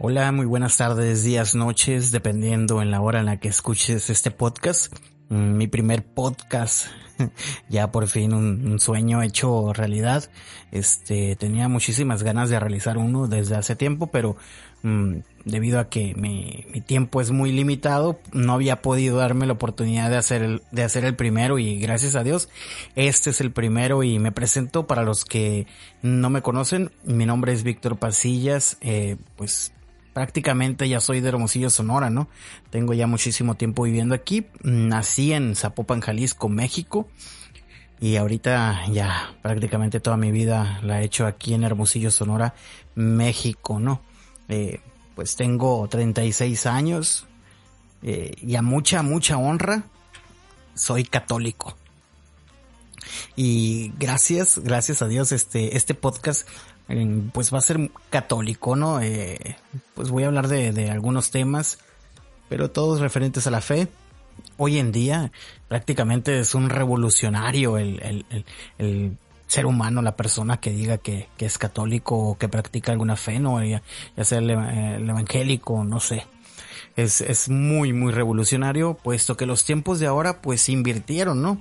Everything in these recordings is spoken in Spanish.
Hola, muy buenas tardes, días, noches, dependiendo en la hora en la que escuches este podcast. Mm, mi primer podcast, ya por fin un, sueño hecho realidad. Este, tenía muchísimas ganas de realizar uno desde hace tiempo, pero mm, debido a que mi, mi, tiempo es muy limitado, no había podido darme la oportunidad de hacer el, de hacer el primero y gracias a Dios, este es el primero y me presento para los que no me conocen. Mi nombre es Víctor Pasillas, eh, pues prácticamente ya soy de Hermosillo, Sonora, ¿no? Tengo ya muchísimo tiempo viviendo aquí. Nací en Zapopan, Jalisco, México. Y ahorita ya prácticamente toda mi vida la he hecho aquí en Hermosillo, Sonora, México, ¿no? Eh, pues tengo 36 años eh, y a mucha, mucha honra soy católico. Y gracias, gracias a Dios, este, este podcast pues va a ser católico, ¿no? Eh, pues voy a hablar de, algunos temas, pero todos referentes a la fe. Hoy en día prácticamente es un revolucionario el, ser humano, la persona que diga que, es católico o que practica alguna fe, ¿no? Ya, sea el, evangélico, no sé. Es, es muy, muy revolucionario, puesto que los tiempos de ahora pues invirtieron, ¿no?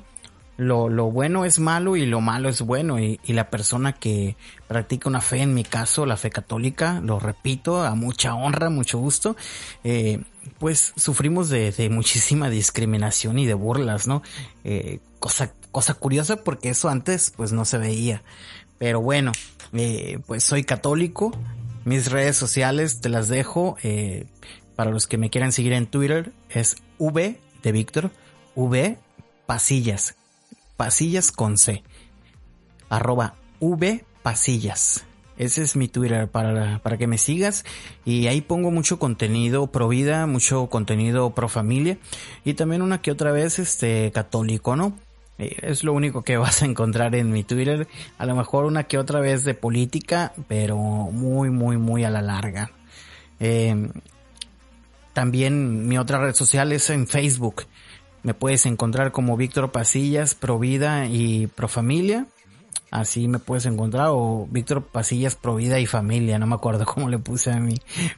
Lo, lo bueno es malo y lo malo es bueno. Y, y, la persona que practica una fe, en mi caso, la fe católica, lo repito, a mucha honra, mucho gusto, eh, pues sufrimos de, de, muchísima discriminación y de burlas, ¿no? Eh, cosa, cosa curiosa porque eso antes pues no se veía. Pero bueno, eh, pues soy católico. Mis redes sociales te las dejo. Para los que me quieran seguir en Twitter es V de Víctor, V Pasillas pasillas con C. Arroba V pasillas. Ese es mi Twitter para, para que me sigas y ahí pongo mucho contenido pro vida, mucho contenido pro familia y también una que otra vez este católico, ¿no? Eh, es lo único que vas a encontrar en mi Twitter. A lo mejor una que otra vez de política, pero muy, muy, muy a la larga. Eh, también mi otra red social es en Facebook. Me puedes encontrar como Víctor Pasillas, Provida y Profamilia. Así me puedes encontrar o Víctor Pasillas, Provida y Familia. No me acuerdo cómo le puse a mi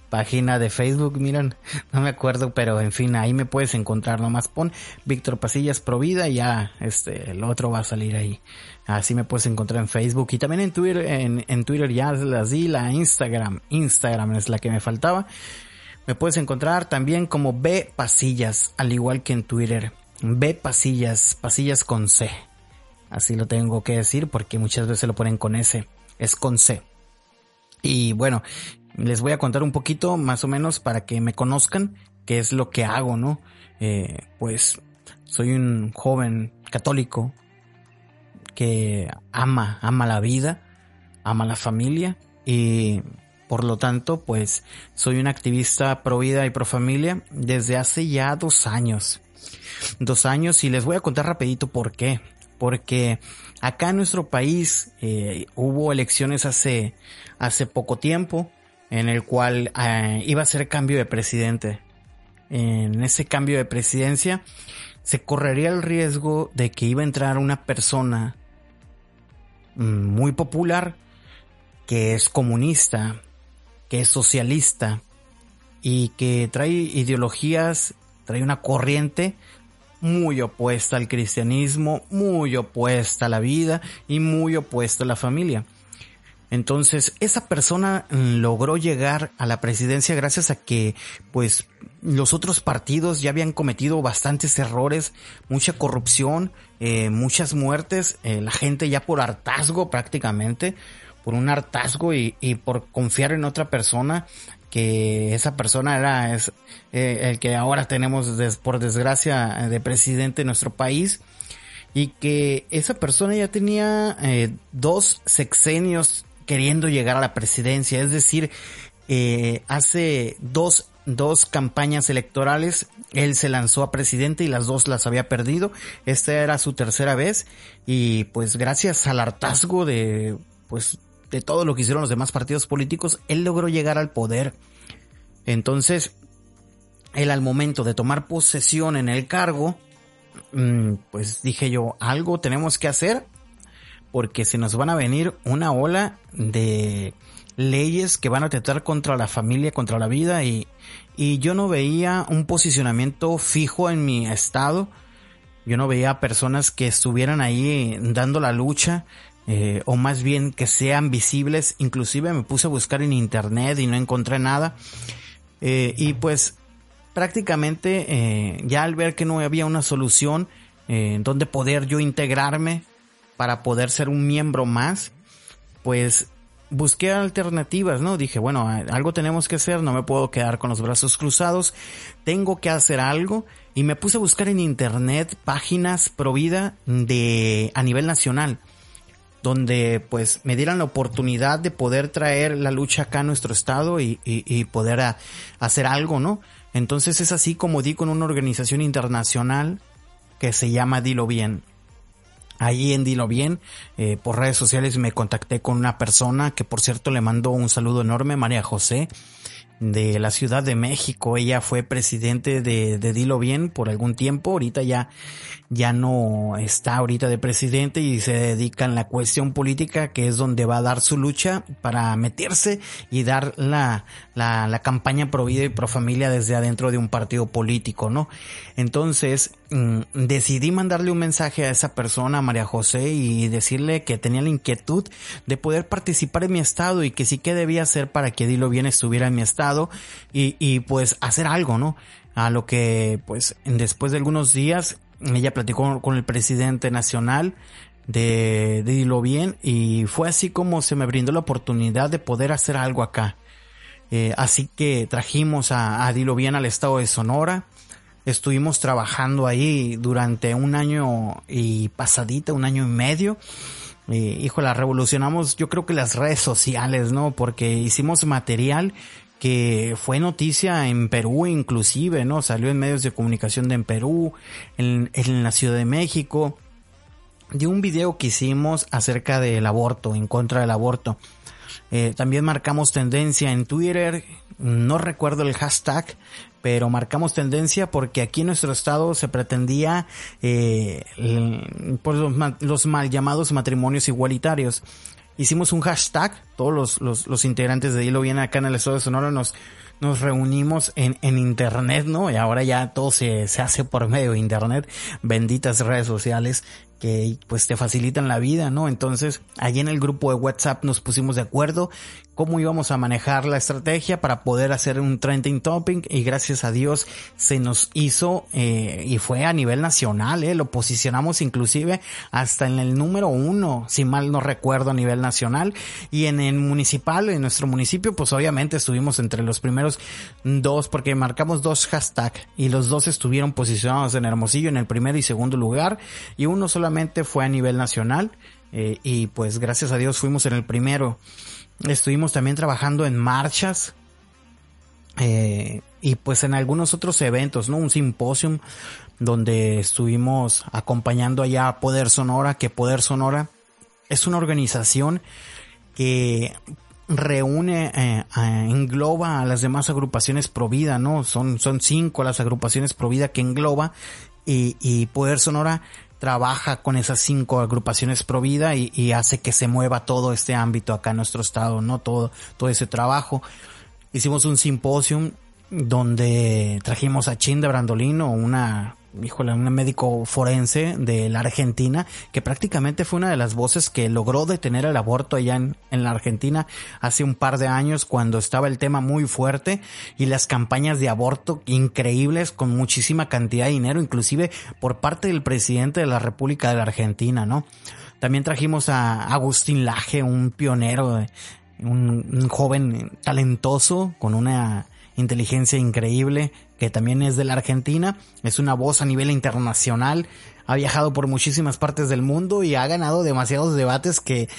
página de Facebook. Miren, no me acuerdo, pero en fin, ahí me puedes encontrar. Nomás pon Víctor Pasillas, Provida y ya, este, el otro va a salir ahí. Así me puedes encontrar en Facebook y también en Twitter, en, en Twitter ya las di, la Instagram. Instagram es la que me faltaba. Me puedes encontrar también como B Pasillas, al igual que en Twitter. B Pasillas, Pasillas con C. Así lo tengo que decir porque muchas veces lo ponen con S. Es con C. Y bueno, les voy a contar un poquito más o menos para que me conozcan qué es lo que hago, ¿no? Eh, pues soy un joven católico que ama, ama la vida, ama la familia y por lo tanto, pues soy un activista pro vida y pro familia desde hace ya dos años. Dos años y les voy a contar rapidito por qué. Porque acá en nuestro país eh, hubo elecciones hace, hace poco tiempo en el cual eh, iba a ser cambio de presidente. En ese cambio de presidencia se correría el riesgo de que iba a entrar una persona mm, muy popular que es comunista, que es socialista y que trae ideologías, trae una corriente muy opuesta al cristianismo, muy opuesta a la vida y muy opuesta a la familia. Entonces, esa persona logró llegar a la presidencia gracias a que, pues, los otros partidos ya habían cometido bastantes errores, mucha corrupción, eh, muchas muertes, eh, la gente ya por hartazgo prácticamente, por un hartazgo y por confiar en otra persona que esa persona era eh, el que ahora tenemos por desgracia de presidente de nuestro país y que esa persona ya tenía eh, dos sexenios queriendo llegar a la presidencia. Es decir, eh, hace dos, dos campañas electorales él se lanzó a presidente y las dos las había perdido. Esta era su tercera vez y pues gracias al hartazgo de pues de todo lo que hicieron los demás partidos políticos, él logró llegar al poder. Entonces, él al momento de tomar posesión en el cargo, mm, pues dije yo, algo tenemos que hacer porque se nos van a venir una ola de leyes que van a atentar contra la familia, contra la vida y, y yo no veía un posicionamiento fijo en mi estado. Yo no veía personas que estuvieran ahí dando la lucha eh, o más bien que sean visibles. Inclusive me puse a buscar en internet y no encontré nada. Eh, y pues prácticamente eh, ya al ver que no había una solución donde poder yo integrarme para poder ser un miembro más, pues busqué alternativas, ¿no? Dije, bueno, algo tenemos que hacer, no me puedo quedar con los brazos cruzados, tengo que hacer algo y me puse a buscar en internet páginas pro vida de a nivel nacional donde pues me dieran la oportunidad de poder traer la lucha acá a nuestro estado y, y, poder hacer algo, ¿no? Entonces es así como di con una organización internacional que se llama Dilo Bien. Ahí en Dilo Bien, eh, por redes sociales me contacté con una persona que por cierto le mando un saludo enorme, María José, de la Ciudad de México. Ella fue presidente de, de Dilo Bien por algún tiempo. Ahorita ya, ya no está ahorita de presidente y se dedica en la cuestión política, que es donde va a dar su lucha para meterse y dar la, la, la campaña pro vida y pro familia desde adentro de un partido político, ¿no? Entonces, mm, decidí mandarle un mensaje a esa persona, María José, y decirle que tenía la inquietud de poder participar en mi estado y que sí que debía hacer para que Dilo Bien estuviera en mi estado y, y pues hacer algo, ¿no? A lo que pues después de algunos días ella platicó con el presidente nacional de, de Dilo Bien y fue así como se me brindó la oportunidad de poder hacer algo acá. Eh, así que trajimos a, a Dilo Bien al estado de Sonora. Estuvimos trabajando ahí durante un año y pasadita, un año y medio. Eh, hijo, la revolucionamos, yo creo que las redes sociales, ¿no? Porque hicimos material que fue noticia en Perú inclusive, ¿no? Salió en medios de comunicación de en Perú, en, en la Ciudad de México, de un video que hicimos acerca del aborto, en contra del aborto. Eh, también marcamos tendencia en Twitter, no recuerdo el hashtag, pero marcamos tendencia porque aquí en nuestro estado se pretendía eh, por los, los mal llamados matrimonios igualitarios. Hicimos un hashtag, todos los, los, integrantes de Hilo Bien acá en el estado de Sonora nos, nos reunimos en, en internet, ¿no? Y ahora ya todo se, se hace por medio de internet, benditas redes sociales que pues te facilitan la vida, ¿no? Entonces, allí en el grupo de WhatsApp nos pusimos de acuerdo cómo íbamos a manejar la estrategia para poder hacer un trending topic y gracias a Dios se nos hizo eh, y fue a nivel nacional, eh, lo posicionamos inclusive hasta en el número uno, si mal no recuerdo a nivel nacional. Y en el municipal, en nuestro municipio, pues obviamente estuvimos entre los primeros dos porque marcamos dos hashtags y los dos estuvieron posicionados en Hermosillo en el primer y segundo lugar. Y uno solamente fue a nivel nacional eh, y pues gracias a Dios fuimos en el primero. Estuvimos también trabajando en marchas eh, y pues en algunos otros eventos, ¿no? Un simposium donde estuvimos acompañando allá a Poder Sonora, que Poder Sonora es una organización que reúne, eh, engloba a las demás agrupaciones Provida, ¿no? Son, son cinco las agrupaciones Provida que engloba y, y Poder Sonora trabaja con esas cinco agrupaciones pro vida y, hace que se mueva todo este ámbito acá en nuestro estado, ¿no? Todo, todo ese trabajo. Hicimos un simposium donde trajimos a Chinda Brandolino, una híjole, un médico forense de la Argentina, que prácticamente fue una de las voces que logró detener el aborto allá en, en, la Argentina hace un par de años cuando estaba el tema muy fuerte y las campañas de aborto increíbles con muchísima cantidad de dinero, inclusive por parte del presidente de la República de la Argentina, ¿no? También trajimos a Agustín Laje, un pionero, un, un joven talentoso con una inteligencia increíble, que también es de la Argentina, es una voz a nivel internacional, ha viajado por muchísimas partes del mundo y ha ganado demasiados debates que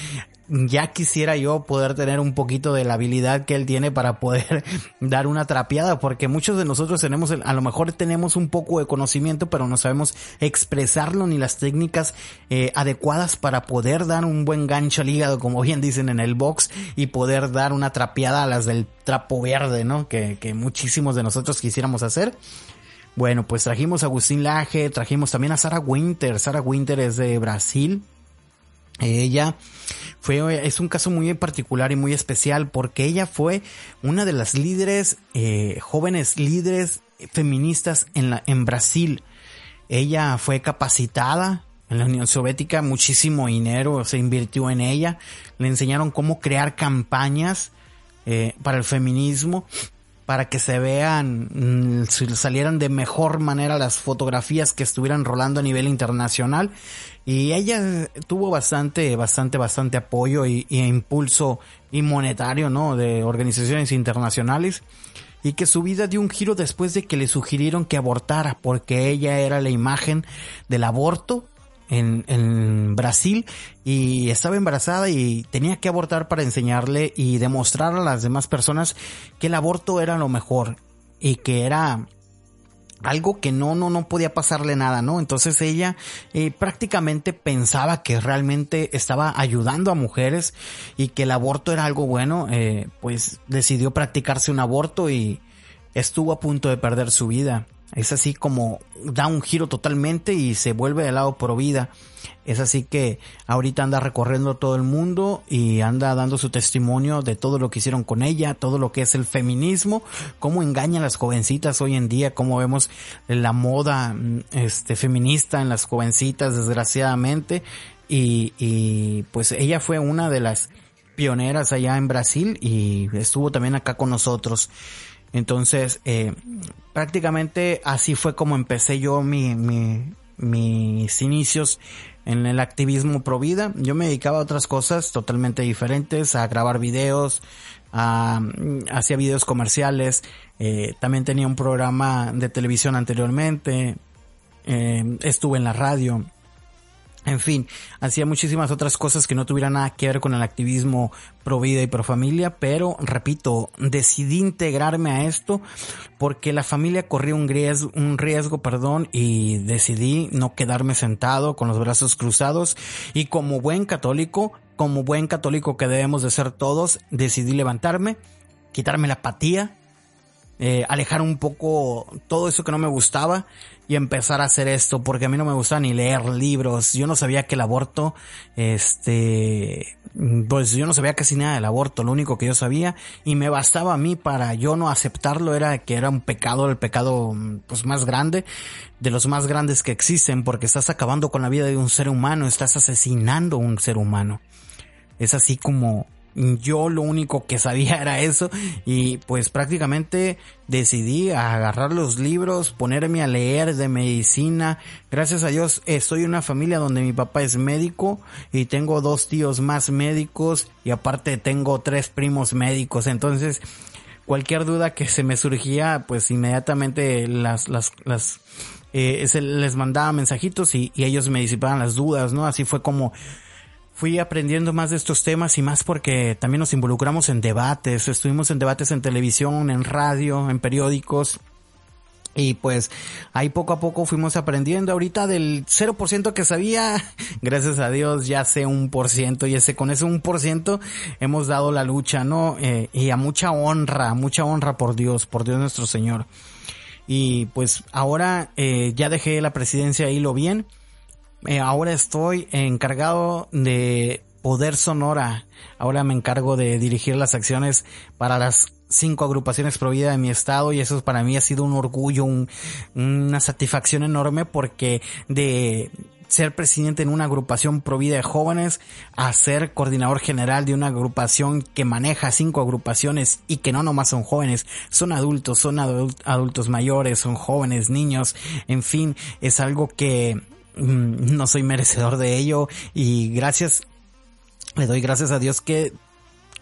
ya quisiera yo poder tener un poquito de la habilidad que él tiene para poder dar una trapeada, porque muchos de nosotros tenemos, a lo mejor tenemos un poco de conocimiento, pero no sabemos expresarlo ni las técnicas eh, adecuadas para poder dar un buen gancho al hígado, como bien dicen en el box, y poder dar una trapeada a las del trapo verde, ¿no? Que, que muchísimos de nosotros quisiéramos hacer. Bueno, pues trajimos a Agustín Laje, trajimos también a Sara Winter. Sara Winter es de Brasil. Ella fue, es un caso muy particular y muy especial porque ella fue una de las líderes, eh, jóvenes líderes feministas en la, en Brasil. Ella fue capacitada en la Unión Soviética, muchísimo dinero se invirtió en ella. Le enseñaron cómo crear campañas eh, para el feminismo para que se vean, mm, salieran de mejor manera las fotografías que estuvieran rolando a nivel internacional. Y ella tuvo bastante, bastante, bastante apoyo y, impulso y monetario, ¿no? De organizaciones internacionales. Y que su vida dio un giro después de que le sugirieron que abortara, porque ella era la imagen del aborto en Brasil y estaba embarazada y tenía que abortar para enseñarle y demostrar a las demás personas que el aborto era lo mejor y que era algo que no, no, no podía pasarle nada, ¿no? Entonces ella eh, prácticamente pensaba que realmente estaba ayudando a mujeres y que el aborto era algo bueno, eh, pues decidió practicarse un aborto y estuvo a punto de perder su vida. Es así como da un giro totalmente y se vuelve de lado pro vida. Es así que ahorita anda recorriendo todo el mundo y anda dando su testimonio de todo lo que hicieron con ella, todo lo que es el feminismo, cómo engaña a las jovencitas hoy en día, cómo vemos la moda este feminista en las jovencitas desgraciadamente y, y pues ella fue una de las pioneras allá en Brasil y estuvo también acá con nosotros. Entonces, eh, prácticamente así fue como empecé yo mi, mi, mis inicios en el activismo pro vida. Yo me dedicaba a otras cosas totalmente diferentes, a grabar videos, a, hacía videos comerciales, eh, también tenía un programa de televisión anteriormente, eh, estuve en la radio. En fin, hacía muchísimas otras cosas que no tuvieran nada que ver con el activismo pro vida y pro familia, pero repito, decidí integrarme a esto porque la familia corría un riesgo, un riesgo, perdón, y decidí no quedarme sentado con los brazos cruzados y como buen católico, como buen católico que debemos de ser todos, decidí levantarme, quitarme la apatía, eh, alejar un poco todo eso que no me gustaba y empezar a hacer esto porque a mí no me gusta ni leer libros. Yo no sabía que el aborto, este, pues yo no sabía casi nada del aborto. Lo único que yo sabía y me bastaba a mí para yo no aceptarlo era que era un pecado, el pecado pues más grande, de los más grandes que existen porque estás acabando con la vida de un ser humano, estás asesinando a un ser humano. Es así como yo lo único que sabía era eso y pues prácticamente decidí agarrar los libros, ponerme a leer de medicina. Gracias a Dios estoy en una familia donde mi papá es médico y tengo dos tíos más médicos y aparte tengo tres primos médicos. Entonces cualquier duda que se me surgía pues inmediatamente las, las, las, eh, les mandaba mensajitos y ellos me disipaban las dudas, ¿no? Así fue como fui aprendiendo más de estos temas y más porque también nos involucramos en debates, estuvimos en debates en televisión, en radio, en periódicos. Y pues ahí poco a poco fuimos aprendiendo. Ahorita del 0% que sabía, gracias a Dios ya sé un por ciento y ese con ese un por ciento hemos dado la lucha, ¿no? Eh, y a mucha honra, mucha honra por Dios, por Dios nuestro Señor. Y pues ahora eh, ya dejé la presidencia ahí lo bien eh, ahora estoy encargado de Poder Sonora. Ahora me encargo de dirigir las acciones para las cinco agrupaciones provida de mi estado y eso para mí ha sido un orgullo, una satisfacción enorme porque de ser presidente en una agrupación provida de jóvenes a ser coordinador general de una agrupación que maneja cinco agrupaciones y que no nomás son jóvenes, son adultos, son adultos mayores, son jóvenes, niños, en fin, es algo que no soy merecedor de ello y gracias, le doy gracias a Dios que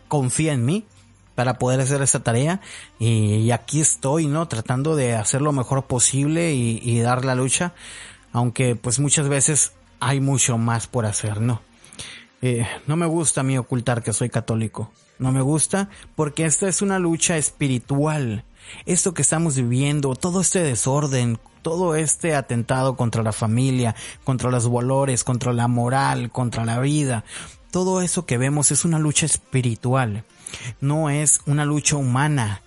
confía en mí para poder hacer esta tarea y, aquí estoy, ¿no? Tratando de hacer lo mejor posible y, dar la lucha, aunque pues muchas veces hay mucho más por hacer, ¿no? eh, no me gusta a mí ocultar que soy católico. No me gusta porque esta es una lucha espiritual. Esto que estamos viviendo, todo este desorden, todo este atentado contra la familia, contra los valores, contra la moral, contra la vida, todo eso que vemos es una lucha espiritual. No es una lucha humana.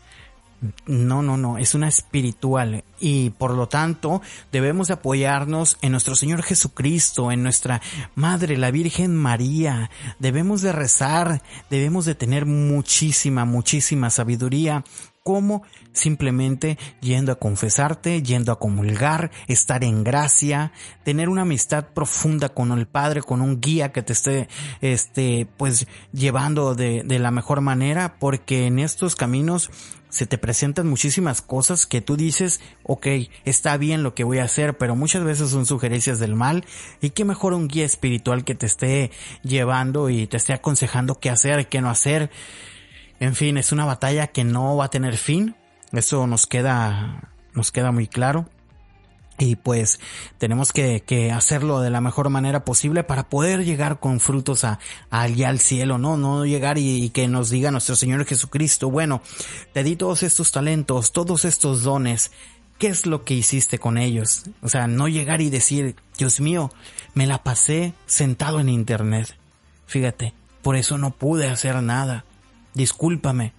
No, no, no, es una espiritual y por lo tanto debemos apoyarnos en nuestro Señor Jesucristo, en nuestra Madre, la Virgen María. Debemos de rezar, debemos de tener muchísima, muchísima sabiduría como simplemente yendo a confesarte, yendo a comulgar, estar en gracia, tener una amistad profunda con el Padre, con un guía que te esté, este, pues llevando de, de la mejor manera, porque en estos caminos se te presentan muchísimas cosas que tú dices, ok, está bien lo que voy a hacer, pero muchas veces son sugerencias del mal y qué mejor un guía espiritual que te esté llevando y te esté aconsejando qué hacer, qué no hacer. En fin, es una batalla que no va a tener fin. Eso nos queda, nos queda muy claro y pues tenemos que, hacerlo de la mejor manera posible para poder llegar con frutos allá al cielo, ¿no? No llegar y, y, que nos diga nuestro Señor Jesucristo, bueno, te di todos estos talentos, todos estos dones, ¿qué es lo que hiciste con ellos? O sea, no llegar y decir, Dios mío, me la pasé sentado en internet. Fíjate, por eso no pude hacer nada. Discúlpame.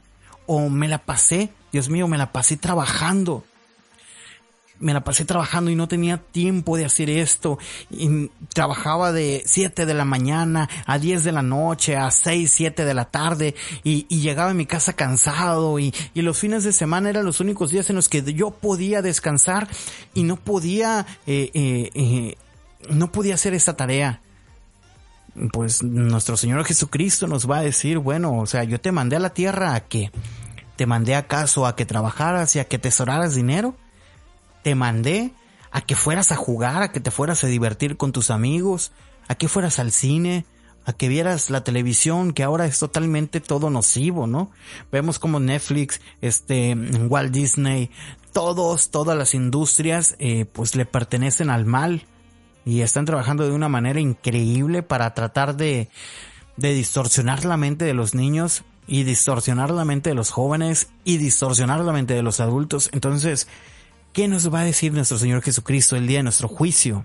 O me la pasé, Dios mío, me la pasé trabajando me la pasé trabajando y no tenía tiempo de hacer esto. Y trabajaba de 7 de la mañana a 10 de la noche, a 6, 7 de la tarde y, llegaba a mi casa cansado y, y, los fines de semana eran los únicos días en los que yo podía descansar y no podía, eh, eh, eh, no podía hacer esta tarea. Pues nuestro Señor Jesucristo nos va a decir, bueno, o sea, yo te mandé a la tierra a que te mandé acaso a que trabajaras y a que tesoraras dinero te mandé a que fueras a jugar, a que te fueras a divertir con tus amigos, a que fueras al cine, a que vieras la televisión, que ahora es totalmente todo nocivo, ¿no? Vemos como Netflix, este, Walt Disney, todos, todas las industrias, eh, pues le pertenecen al mal y están trabajando de una manera increíble para tratar de, de distorsionar la mente de los niños y distorsionar la mente de los jóvenes y distorsionar la mente de los adultos. Entonces, ¿Qué nos va a decir nuestro Señor Jesucristo el día de nuestro juicio?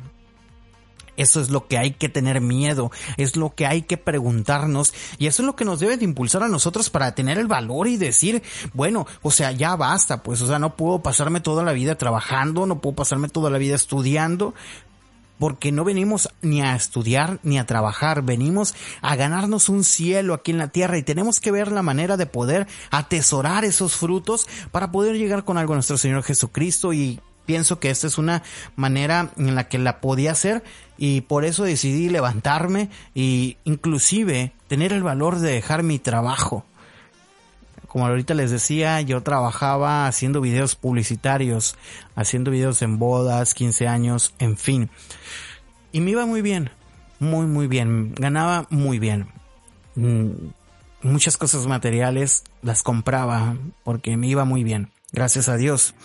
Eso es lo que hay que tener miedo, es lo que hay que preguntarnos y eso es lo que nos debe de impulsar a nosotros para tener el valor y decir, bueno, o sea, ya basta, pues, o sea, no puedo pasarme toda la vida trabajando, no puedo pasarme toda la vida estudiando, porque no venimos ni a estudiar ni a trabajar, venimos a ganarnos un cielo aquí en la tierra y tenemos que ver la manera de poder atesorar esos frutos para poder llegar con algo a nuestro Señor Jesucristo y pienso que esta es una manera en la que la podía hacer y por eso decidí levantarme y inclusive tener el valor de dejar mi trabajo como ahorita les decía, yo trabajaba haciendo videos publicitarios, haciendo videos en bodas, 15 años, en fin. Y me iba muy bien, muy, muy bien. Ganaba muy bien. Mm, muchas cosas materiales las compraba porque me iba muy bien, gracias a Dios.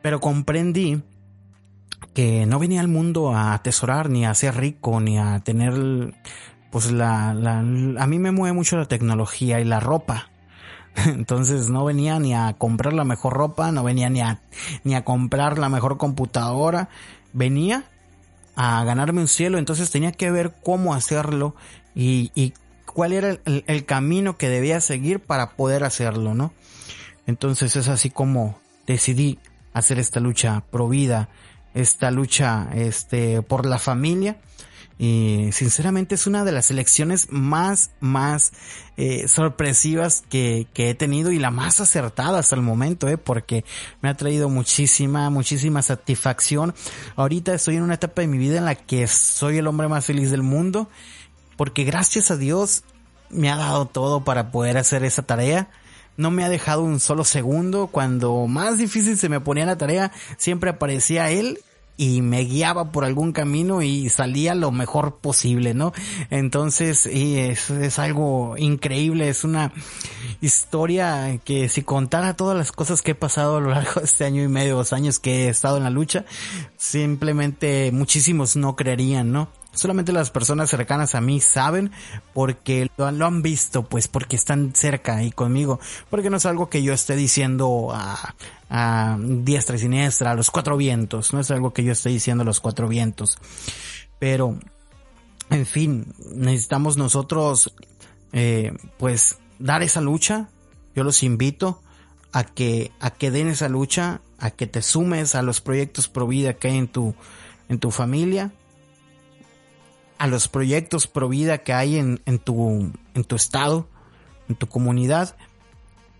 Pero comprendí que no venía al mundo a atesorar, ni a ser rico, ni a tener, pues la, la, a mí me mueve mucho la tecnología y la ropa. Entonces no venía ni a comprar la mejor ropa, no venía ni a, ni a comprar la mejor computadora, venía a ganarme un cielo, entonces tenía que ver cómo hacerlo y, cuál era el, el, camino que debía seguir para poder hacerlo, ¿no? Entonces es así como decidí hacer esta lucha pro vida, esta lucha este por la familia y sinceramente es una de las elecciones más, más eh, sorpresivas que, que, he tenido y la más acertada hasta el momento, eh, porque me ha traído muchísima, muchísima satisfacción. Ahorita estoy en una etapa de mi vida en la que soy el hombre más feliz del mundo, porque gracias a Dios me ha dado todo para poder hacer esa tarea no me ha dejado un solo segundo. Cuando más difícil se me ponía la tarea, siempre aparecía él y me guiaba por algún camino y salía lo mejor posible, ¿no? Entonces, y es, es algo increíble, es una historia que si contara todas las cosas que he pasado a lo largo de este año y medio, dos años que he estado en la lucha, simplemente muchísimos no creerían, ¿no? Solamente las personas cercanas a mí saben porque lo, han visto, pues porque están cerca y conmigo. Porque no es algo que yo esté diciendo a, a diestra y siniestra, a los cuatro vientos. No es algo que yo esté diciendo a los cuatro vientos. Pero, en fin, necesitamos nosotros, eh, pues, dar esa lucha. Yo los invito a que, a que den esa lucha, a que te sumes a los proyectos pro vida que hay en tu, en tu familia a los proyectos pro vida que hay en, en, tu, en tu estado, en tu comunidad,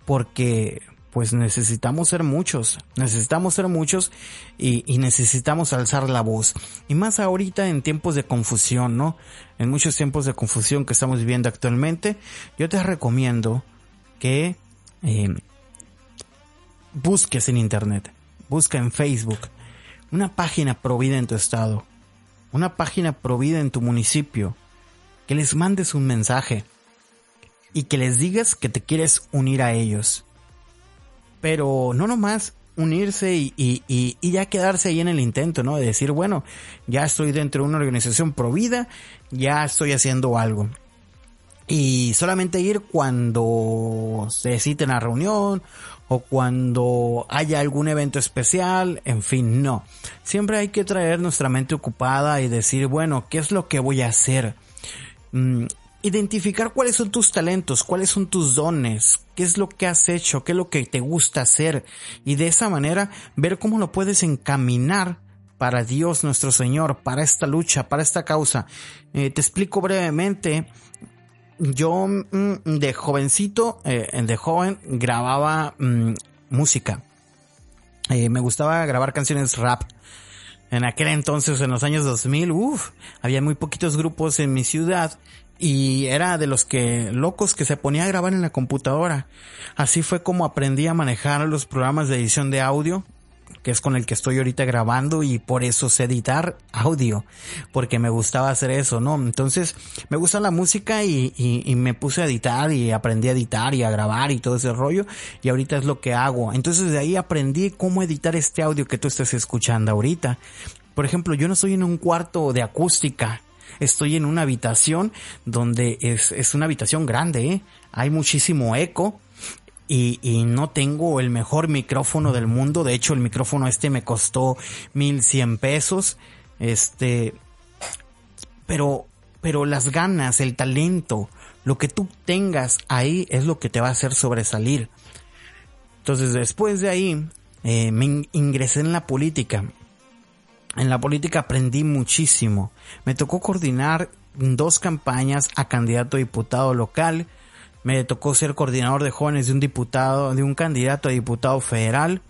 porque pues necesitamos ser muchos, necesitamos ser muchos y, necesitamos alzar la voz. Y más ahorita en tiempos de confusión, ¿no? En muchos tiempos de confusión que estamos viviendo actualmente, yo te recomiendo que eh, busques en internet, busca en Facebook una página provida en tu estado, una página provida en tu municipio, que les mandes un mensaje y que les digas que te quieres unir a ellos. Pero no nomás unirse y, y, y, ya quedarse ahí en el intento, ¿no? De decir, bueno, ya estoy dentro de una organización provida, ya estoy haciendo algo. Y solamente ir cuando se citen a reunión o cuando haya algún evento especial, en fin, no. Siempre hay que traer nuestra mente ocupada y decir, bueno, ¿qué es lo que voy a hacer? Mm, identificar cuáles son tus talentos, cuáles son tus dones, qué es lo que has hecho, qué es lo que te gusta hacer y de esa manera ver cómo lo puedes encaminar para Dios nuestro Señor, para esta lucha, para esta causa. Eh, te explico brevemente yo mm, de jovencito, eh, de joven, grababa mm, música. Eh, me gustaba grabar canciones rap. En aquel entonces, en los años 2000, uff, había muy poquitos grupos en mi ciudad y era de los que locos que se ponía a grabar en la computadora. Así fue como aprendí a manejar los programas de edición de audio que es con el que estoy ahorita grabando y por eso sé editar audio, porque me gustaba hacer eso, ¿no? Entonces, me gusta la música y, y, me puse a editar y aprendí a editar y a grabar y todo ese rollo y ahorita es lo que hago. Entonces de ahí aprendí cómo editar este audio que tú estás escuchando ahorita. Por ejemplo, yo no estoy en un cuarto de acústica, estoy en una habitación donde es, es una habitación grande, ¿eh? hay muchísimo eco y, no tengo el mejor micrófono del mundo. De hecho, el micrófono este me costó mil cien pesos. Este, pero, pero las ganas, el talento, lo que tú tengas ahí es lo que te va a hacer sobresalir. Entonces, después de ahí, eh, me ingresé en la política. En la política aprendí muchísimo. Me tocó coordinar dos campañas a candidato a diputado local me tocó ser coordinador de jóvenes de un diputado, de un candidato a diputado federal.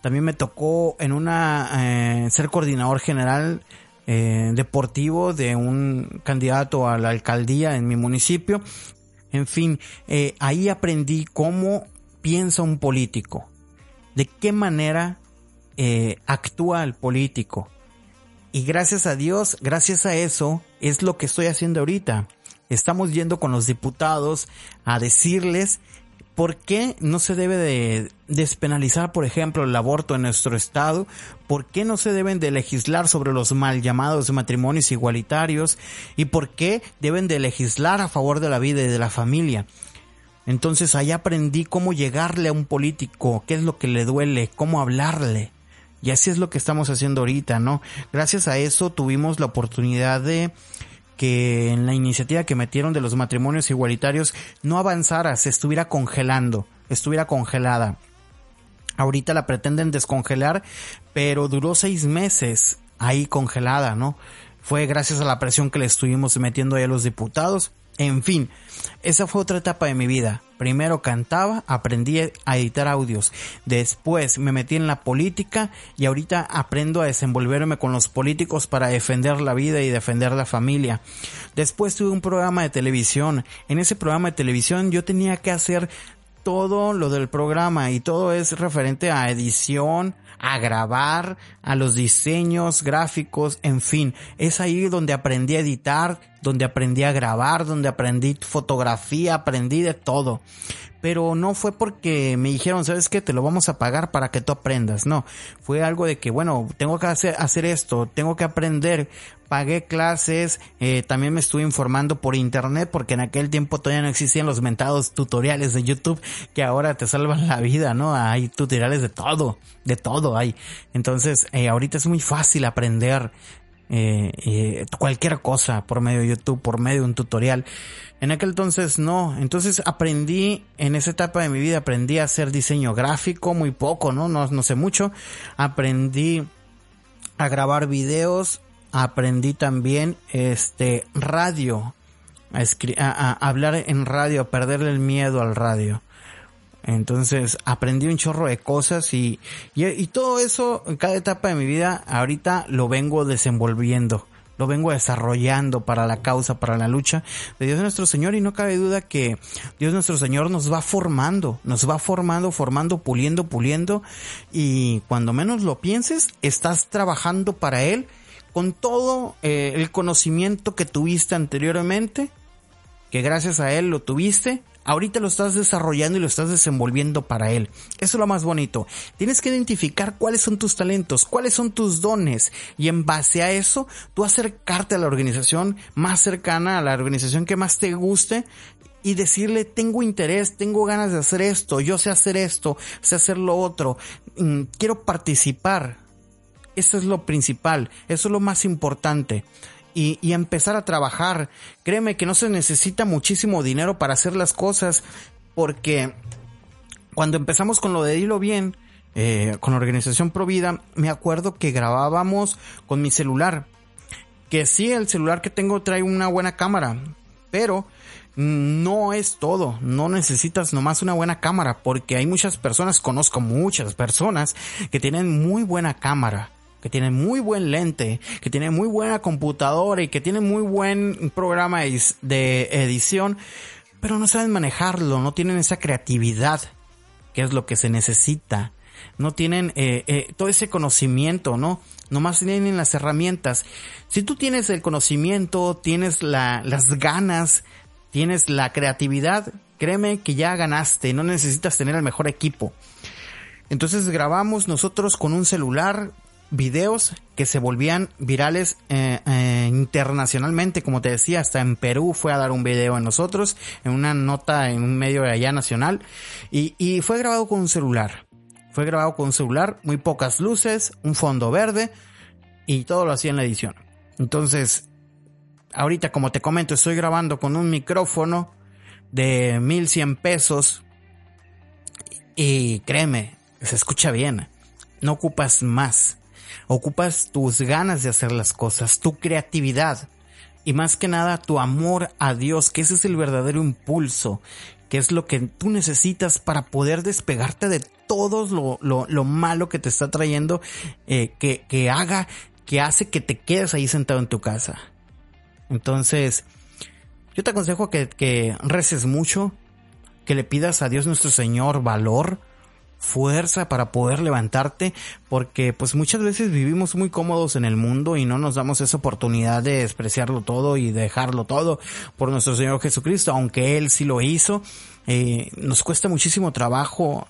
También me tocó en una eh, ser coordinador general eh, deportivo de un candidato a la alcaldía en mi municipio. En fin, eh, ahí aprendí cómo piensa un político, de qué manera actúa el político. Y gracias a Dios, gracias a eso, es lo que estoy haciendo ahorita estamos yendo con los diputados a decirles por qué no se debe de despenalizar, por ejemplo, el aborto en nuestro estado, por qué no se deben de legislar sobre los mal llamados matrimonios igualitarios y por qué deben de legislar a favor de la vida y de la familia. Entonces ahí aprendí cómo llegarle a un político, qué es lo que le duele, cómo hablarle. Y así es lo que estamos haciendo ahorita, ¿no? Gracias a eso tuvimos la oportunidad de que en la iniciativa que metieron de los matrimonios igualitarios no avanzara, se estuviera congelando, estuviera congelada. Ahorita la pretenden descongelar, pero duró seis meses ahí congelada, ¿no? Fue gracias a la presión que le estuvimos metiendo ahí a los diputados en fin, esa fue otra etapa de mi vida. Primero cantaba, aprendí a editar audios. Después me metí en la política y ahorita aprendo a desenvolverme con los políticos para defender la vida y defender la familia. Después tuve un programa de televisión. En ese programa de televisión yo tenía que hacer todo lo del programa y todo es referente a edición, a grabar, a los diseños gráficos, en fin, es ahí donde aprendí a editar, donde aprendí a grabar, donde aprendí fotografía, aprendí de todo. Pero no fue porque me dijeron, ¿sabes qué? Te lo vamos a pagar para que tú aprendas. No, fue algo de que, bueno, tengo que hacer, hacer esto, tengo que aprender. Pagué clases, eh, también me estuve informando por internet porque en aquel tiempo todavía no existían los mentados tutoriales de YouTube que ahora te salvan la vida, ¿no? Hay tutoriales de todo, de todo hay. Entonces, eh, ahorita es muy fácil aprender eh, eh, cualquier cosa por medio de YouTube, por medio de un tutorial. En aquel entonces no, entonces aprendí en esa etapa de mi vida, aprendí a hacer diseño gráfico, muy poco, ¿no? No, no sé mucho. Aprendí a grabar videos, aprendí también este radio, a, hablar en radio, a perderle el miedo al radio. Entonces aprendí un chorro de cosas y, y, todo eso en cada etapa de mi vida ahorita lo vengo desenvolviendo, lo vengo desarrollando para la causa, para la lucha de Dios nuestro Señor. Y no cabe duda que Dios nuestro Señor nos va formando, nos va formando, formando, puliendo, puliendo. Y cuando menos lo pienses estás trabajando para Él con todo eh, el conocimiento que tuviste anteriormente, que gracias a Él lo tuviste Ahorita lo estás desarrollando y lo estás desenvolviendo para él. Eso es lo más bonito. Tienes que identificar cuáles son tus talentos, cuáles son tus dones y en base a eso tú acercarte a la organización más cercana, a la organización que más te guste y decirle tengo interés, tengo ganas de hacer esto, yo sé hacer esto, sé hacer lo otro, mm, quiero participar. Eso es lo principal, eso es lo más importante y, empezar a trabajar. Créeme que no se necesita muchísimo dinero para hacer las cosas porque cuando empezamos con lo de Dilo Bien, eh, con la organización Provida, me acuerdo que grabábamos con mi celular. Que sí, el celular que tengo trae una buena cámara, pero no es todo, no necesitas nomás una buena cámara, porque hay muchas personas, conozco muchas personas que tienen muy buena cámara, que tiene muy buen lente, que tiene muy buena computadora y que tiene muy buen programa de edición, pero no saben manejarlo, no tienen esa creatividad, que es lo que se necesita. No tienen eh, eh, todo ese conocimiento, ¿no? Nomás tienen las herramientas. Si tú tienes el conocimiento, tienes la, las ganas, tienes la creatividad, créeme que ya ganaste, no necesitas tener el mejor equipo. Entonces grabamos nosotros con un celular, videos que se volvían virales eh, eh, internacionalmente, como te decía, hasta en Perú fue a dar un video en nosotros, en una nota en un medio de allá nacional, y, y fue grabado con un celular. Fue grabado con un celular, muy pocas luces, un fondo verde, y todo lo hacía en la edición. Entonces, ahorita como te comento, estoy grabando con un micrófono de 1100 pesos, y créeme, se escucha bien, no ocupas más Ocupas tus ganas de hacer las cosas, tu creatividad y más que nada tu amor a Dios, que ese es el verdadero impulso, que es lo que tú necesitas para poder despegarte de todo lo, lo, malo que te está trayendo, eh, que, que haga, que hace que te quedes ahí sentado en tu casa. Entonces, yo te aconsejo que, que reces mucho, que le pidas a Dios nuestro Señor valor, fuerza para poder levantarte porque pues muchas veces vivimos muy cómodos en el mundo y no nos damos esa oportunidad de despreciarlo todo y dejarlo todo por nuestro Señor Jesucristo aunque Él sí lo hizo. Eh, nos cuesta muchísimo trabajo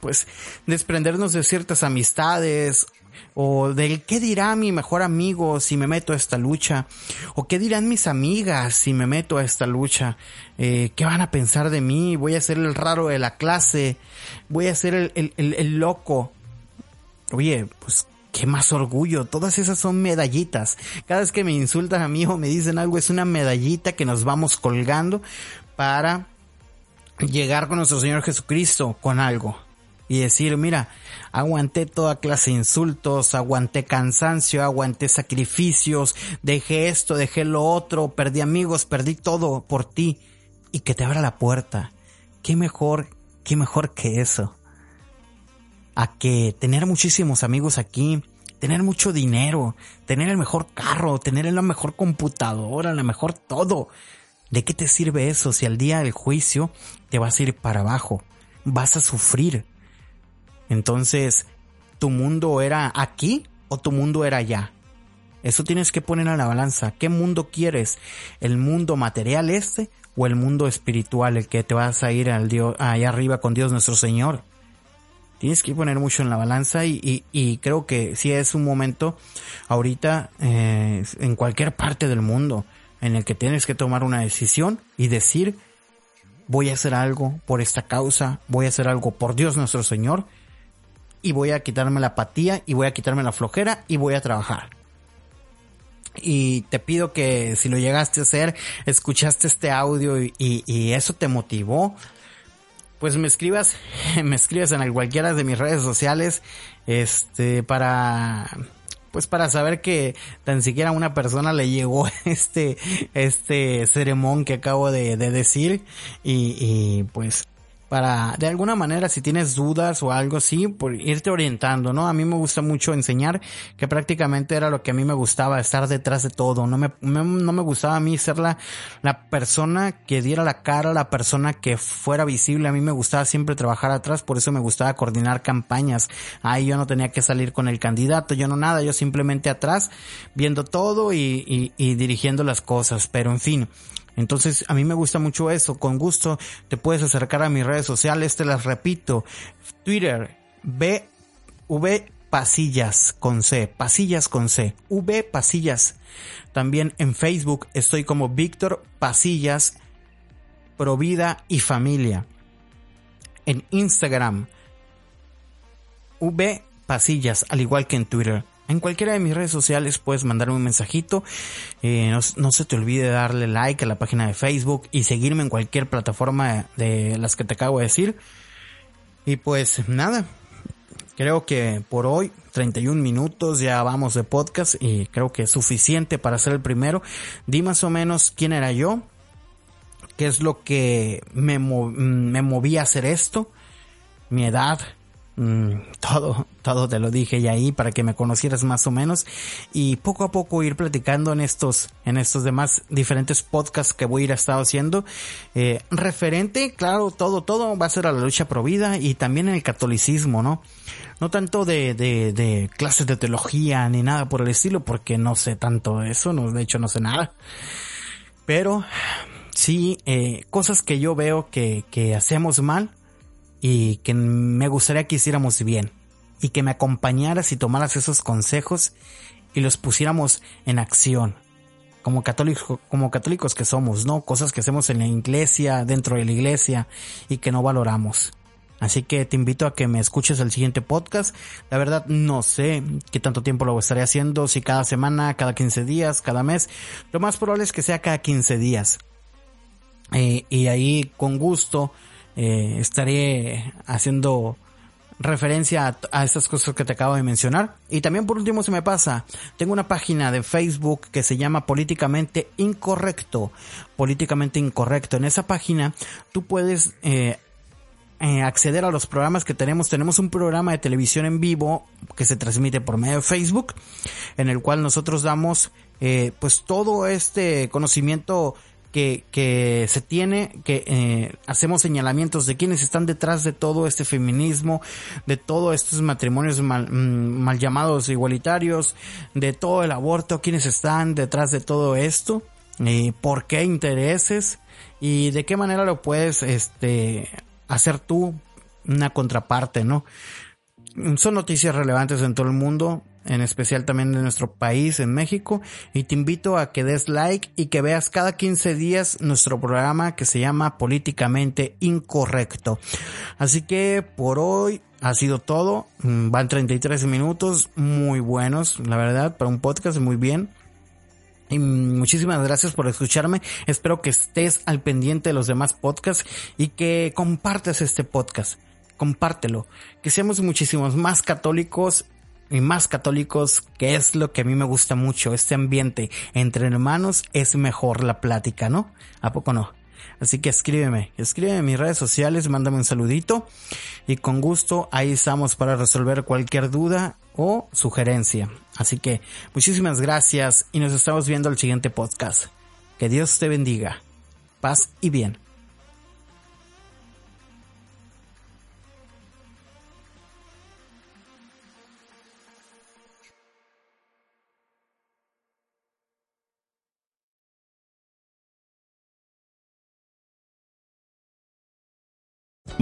pues desprendernos de ciertas amistades o del qué dirá mi mejor amigo si me meto a esta lucha, o qué dirán mis amigas si me meto a esta lucha, eh, qué van a pensar de mí, voy a ser el raro de la clase, voy a ser el, el, el, loco. Oye, pues qué más orgullo, todas esas son medallitas. Cada vez que me insultan a mí o me dicen algo es una medallita que nos vamos colgando para llegar con nuestro Señor Jesucristo con algo y decir, mira, aguanté toda clase de insultos, aguanté cansancio, aguanté sacrificios, dejé esto, dejé lo otro, perdí amigos, perdí todo por ti y que te abra la puerta. ¿Qué mejor, qué mejor que eso? A que tener muchísimos amigos aquí, tener mucho dinero, tener el mejor carro, tener la mejor computadora, la mejor todo. ¿De qué te sirve eso si al día del juicio te vas a ir para abajo? Vas a sufrir entonces, ¿tu mundo era aquí o tu mundo era allá? Eso tienes que poner a la balanza. ¿Qué mundo quieres? ¿El mundo material este o el mundo espiritual, el que te vas a ir al Dios, allá arriba con Dios nuestro Señor. Tienes que poner mucho en la balanza y, y, creo que sí es un momento ahorita eh, en cualquier parte del mundo en el que tienes que tomar una decisión y decir voy a hacer algo por esta causa, voy a hacer algo por Dios nuestro Señor y voy a quitarme la apatía y voy a quitarme la flojera y voy a trabajar. Y te pido que si lo llegaste a hacer, escuchaste este audio y, eso te motivó, pues me escribas, me escribas en cualquiera de mis redes sociales, este, para, pues para saber que tan siquiera a una persona le llegó este, este que acabo de, decir y, y pues para de alguna manera si tienes dudas o algo así, por irte orientando, ¿no? A mí me gusta mucho enseñar, que prácticamente era lo que a mí me gustaba, estar detrás de todo, no me, no me gustaba a mí ser la, la persona que diera la cara, la persona que fuera visible, a mí me gustaba siempre trabajar atrás, por eso me gustaba coordinar campañas, ahí yo no tenía que salir con el candidato, yo no nada, yo simplemente atrás viendo todo y, y, y dirigiendo las cosas, pero en fin, entonces, a mí me gusta mucho eso. Con gusto te puedes acercar a mis redes sociales, te las repito. Twitter, B, V Pasillas con C, Pasillas con C, V Pasillas. También en Facebook estoy como Víctor Pasillas, Provida y Familia. En Instagram, V Pasillas, al igual que en Twitter. En cualquiera de mis redes sociales puedes mandarme un mensajito. Eh, no, se te olvide darle like a la página de Facebook y seguirme en cualquier plataforma de las que te acabo de decir. Y pues nada, creo que por hoy 31 minutos ya vamos de podcast y creo que es suficiente para ser el primero. Di más o menos quién era yo, qué es lo que me, me movía a hacer esto, mi edad, Mm, todo, todo te lo dije ya ahí para que me conocieras más o menos y poco a poco ir platicando en estos, en estos demás diferentes podcasts que voy a ir a estar haciendo. Eh, referente, claro, todo, todo va a ser a la lucha pro vida y también en el catolicismo, ¿no? No tanto de, de, de clases de teología ni nada por el estilo porque no sé tanto eso, no, de hecho no sé nada. Pero sí, eh, cosas que yo veo que, que hacemos mal y que me gustaría que hiciéramos bien y que me acompañaras y tomaras esos consejos y los pusiéramos en acción como católicos, como católicos que somos, ¿no? Cosas que hacemos en la iglesia, dentro de la iglesia y que no valoramos. Así que te invito a que me escuches el siguiente podcast. La verdad no sé qué tanto tiempo lo estaré haciendo, si cada semana, cada 15 días, cada mes. Lo más probable es que sea cada 15 días. Eh, y ahí con gusto eh, estaré haciendo referencia a, estas cosas que te acabo de mencionar. Y también por último se me pasa, tengo una página de Facebook que se llama Políticamente Incorrecto. Políticamente Incorrecto. En esa página tú puedes eh, eh, acceder a los programas que tenemos. Tenemos un programa de televisión en vivo que se transmite por medio de Facebook, en el cual nosotros damos pues todo este conocimiento que, se tiene, que eh, hacemos señalamientos de quienes están detrás de todo este feminismo, de todos estos matrimonios mal, mm, mal llamados igualitarios, de todo el aborto, quienes están detrás de todo esto, y por qué intereses y de qué manera lo puedes este hacer tú una contraparte, ¿no? Son noticias relevantes en todo el mundo en especial también de nuestro país, en México, y te invito a que des like y que veas cada 15 días nuestro programa que se llama Políticamente Incorrecto. Así que por hoy ha sido todo, mm, van 33 minutos, muy buenos, la verdad, para un podcast muy bien. Y muchísimas gracias por escucharme. Espero que estés al pendiente de los demás podcasts y que compartas este podcast. Compártelo. Que seamos muchísimos más católicos y más católicos, que es lo que a mí me gusta mucho, este ambiente entre hermanos es mejor la plática, ¿no? ¿A poco no? Así que escríbeme, escríbeme en mis redes sociales, mándame un saludito y con gusto ahí estamos para resolver cualquier duda o sugerencia. Así que muchísimas gracias y nos estamos viendo el siguiente podcast. Que Dios te bendiga. Paz y bien.